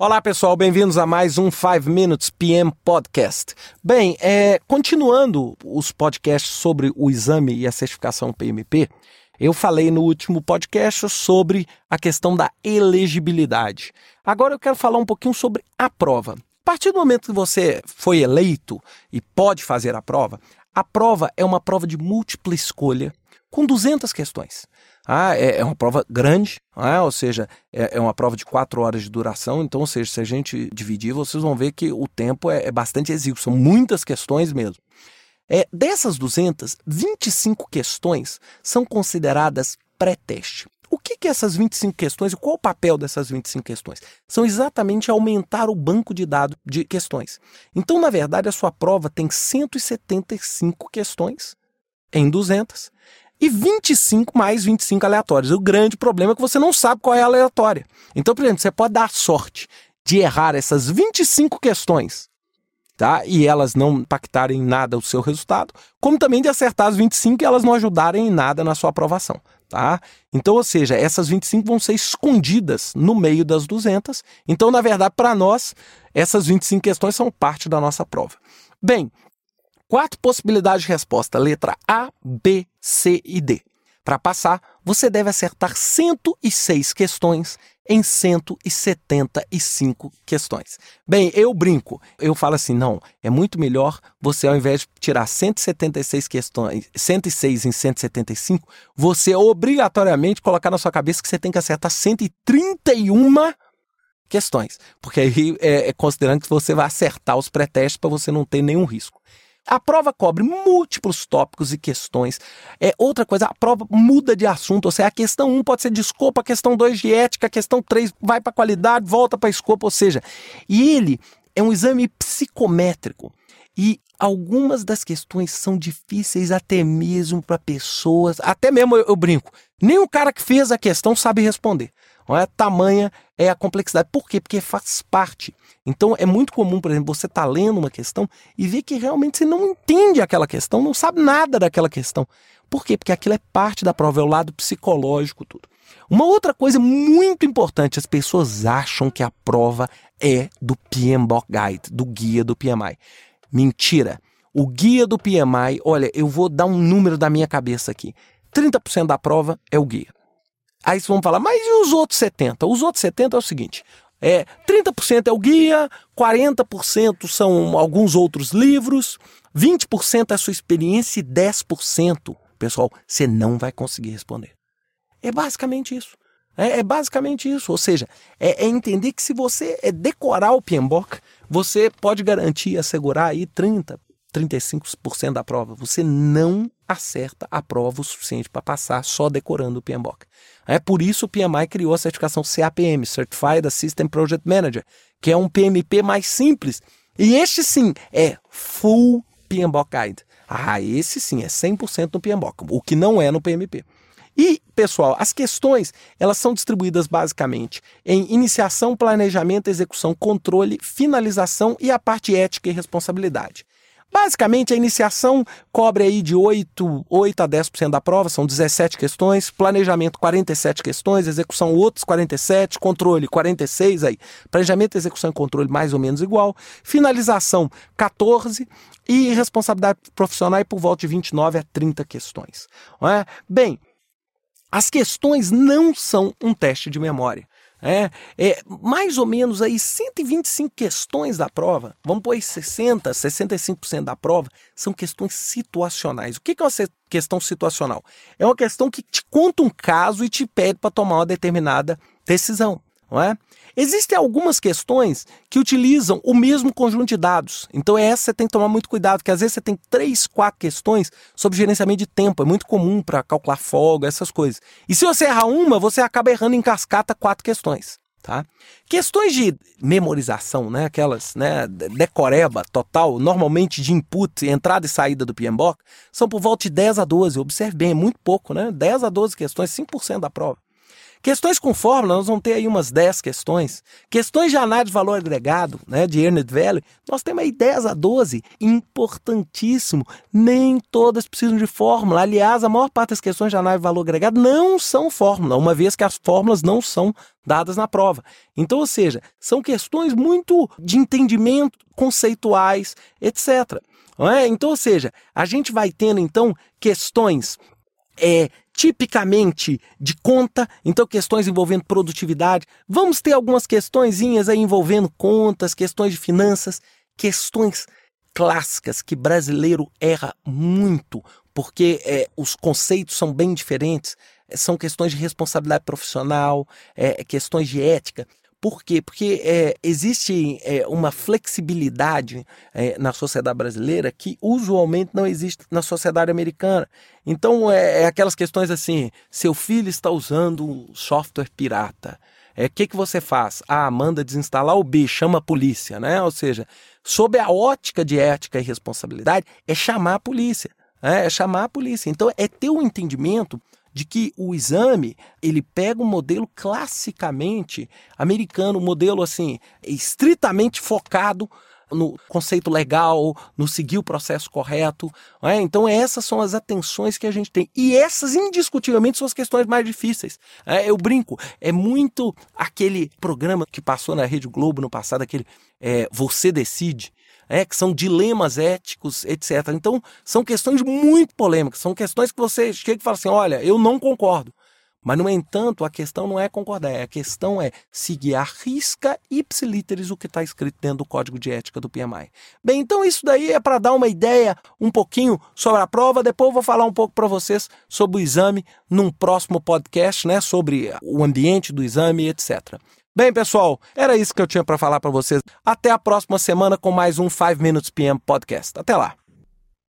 Olá pessoal, bem-vindos a mais um 5 Minutes PM Podcast. Bem, é, continuando os podcasts sobre o exame e a certificação PMP, eu falei no último podcast sobre a questão da elegibilidade. Agora eu quero falar um pouquinho sobre a prova. A partir do momento que você foi eleito e pode fazer a prova, a prova é uma prova de múltipla escolha com 200 questões. Ah, é, é uma prova grande, ah, ou seja, é, é, uma prova de quatro horas de duração. Então, ou seja, se a gente dividir, vocês vão ver que o tempo é, é bastante exíguo, são muitas questões mesmo. É, dessas 200, 25 questões são consideradas pré-teste. O que, que essas 25 questões e qual o papel dessas 25 questões? São exatamente aumentar o banco de dados de questões. Então, na verdade, a sua prova tem 175 questões em 200 e 25 mais 25 aleatórios. O grande problema é que você não sabe qual é a aleatória. Então, por exemplo, você pode dar sorte de errar essas 25 questões, tá? E elas não impactarem em nada o seu resultado, como também de acertar as 25 e elas não ajudarem em nada na sua aprovação, tá? Então, ou seja, essas 25 vão ser escondidas no meio das 200. Então, na verdade, para nós, essas 25 questões são parte da nossa prova. Bem, Quatro possibilidades de resposta: letra A, B, C e D. Para passar, você deve acertar 106 questões em 175 questões. Bem, eu brinco, eu falo assim, não, é muito melhor você ao invés de tirar 176 questões, 106 em 175, você obrigatoriamente colocar na sua cabeça que você tem que acertar 131 questões, porque aí é, é considerando que você vai acertar os pré-testes para você não ter nenhum risco. A prova cobre múltiplos tópicos e questões. É outra coisa, a prova muda de assunto, ou seja, a questão 1 pode ser de escopo, a questão 2 de ética, a questão 3 vai para qualidade, volta para escopo, ou seja, e ele é um exame psicométrico. E algumas das questões são difíceis até mesmo para pessoas, até mesmo eu, eu brinco, nem o cara que fez a questão sabe responder. Não é tamanha é a complexidade. Por quê? Porque faz parte. Então é muito comum, por exemplo, você estar tá lendo uma questão e ver que realmente você não entende aquela questão, não sabe nada daquela questão. Por quê? Porque aquilo é parte da prova, é o lado psicológico tudo. Uma outra coisa muito importante, as pessoas acham que a prova é do PMBOK Guide, do guia do PMI. Mentira. O guia do PMI, olha, eu vou dar um número da minha cabeça aqui. 30% da prova é o guia. Aí vocês vão falar, mas e os outros 70%? Os outros 70% é o seguinte: é, 30% é o guia, 40% são alguns outros livros, 20% é a sua experiência e 10%, pessoal, você não vai conseguir responder. É basicamente isso. É, é basicamente isso. Ou seja, é, é, entender que se você é decorar o PMBOK, você pode garantir, assegurar aí 30%, 35% da prova. Você não acerta a prova o suficiente para passar só decorando o PMBOK. É por isso o PMI criou a certificação CAPM, Certified Assistant Project Manager, que é um PMP mais simples. E este sim é full PMBOK Guide. Ah, esse sim é 100% no PMBOK, o que não é no PMP. E, pessoal, as questões, elas são distribuídas basicamente em iniciação, planejamento, execução, controle, finalização e a parte ética e responsabilidade. Basicamente, a iniciação cobre aí de 8, 8 a 10% da prova, são 17 questões, planejamento 47 questões, execução outros 47, controle 46 aí. Planejamento, execução e controle mais ou menos igual, finalização 14 e responsabilidade profissional por volta de 29 a 30 questões. É? Bem, as questões não são um teste de memória. É, é, mais ou menos aí 125 questões da prova, vamos pôr aí 60, 65% da prova, são questões situacionais. O que é uma questão situacional? É uma questão que te conta um caso e te pede para tomar uma determinada decisão não é? Existem algumas questões que utilizam o mesmo conjunto de dados. Então, essa você tem que tomar muito cuidado, porque às vezes você tem três, quatro questões sobre gerenciamento de tempo. É muito comum para calcular folga, essas coisas. E se você errar uma, você acaba errando em cascata quatro questões. Tá? Questões de memorização, né, aquelas né, decoreba total, normalmente de input, entrada e saída do PMBOK, são por volta de 10 a 12. Observe bem, é muito pouco, né? 10 a 12 questões, 5% da prova. Questões com fórmula, nós vamos ter aí umas 10 questões. Questões de análise de valor agregado, né, de Earned Value, nós temos aí 10 a 12. Importantíssimo. Nem todas precisam de fórmula. Aliás, a maior parte das questões de análise de valor agregado não são fórmula, uma vez que as fórmulas não são dadas na prova. Então, ou seja, são questões muito de entendimento, conceituais, etc. É? Então, ou seja, a gente vai tendo então questões é, tipicamente de conta, então questões envolvendo produtividade. Vamos ter algumas questõezinhas aí envolvendo contas, questões de finanças, questões clássicas que brasileiro erra muito, porque é, os conceitos são bem diferentes. São questões de responsabilidade profissional, é, questões de ética. Por quê? Porque é, existe é, uma flexibilidade é, na sociedade brasileira que usualmente não existe na sociedade americana. Então, é, é aquelas questões assim: seu filho está usando software pirata. O é, que, que você faz? A, manda desinstalar o B, chama a polícia, né? Ou seja, sob a ótica de ética e responsabilidade, é chamar a polícia. É, é chamar a polícia. Então, é ter um entendimento de que o exame ele pega um modelo classicamente americano, um modelo assim estritamente focado no conceito legal, no seguir o processo correto. É? Então, essas são as atenções que a gente tem. E essas, indiscutivelmente, são as questões mais difíceis. É? Eu brinco, é muito aquele programa que passou na Rede Globo no passado, aquele é, Você Decide é, que são dilemas éticos, etc. Então, são questões muito polêmicas, são questões que você chega e fala assim: olha, eu não concordo. Mas, no entanto, a questão não é concordar, a questão é seguir a risca ipsiliteris o que está escrito dentro do código de ética do PMI. Bem, então isso daí é para dar uma ideia um pouquinho sobre a prova. Depois eu vou falar um pouco para vocês sobre o exame num próximo podcast, né? Sobre o ambiente do exame, etc. Bem, pessoal, era isso que eu tinha para falar para vocês. Até a próxima semana com mais um 5 Minutes PM Podcast. Até lá.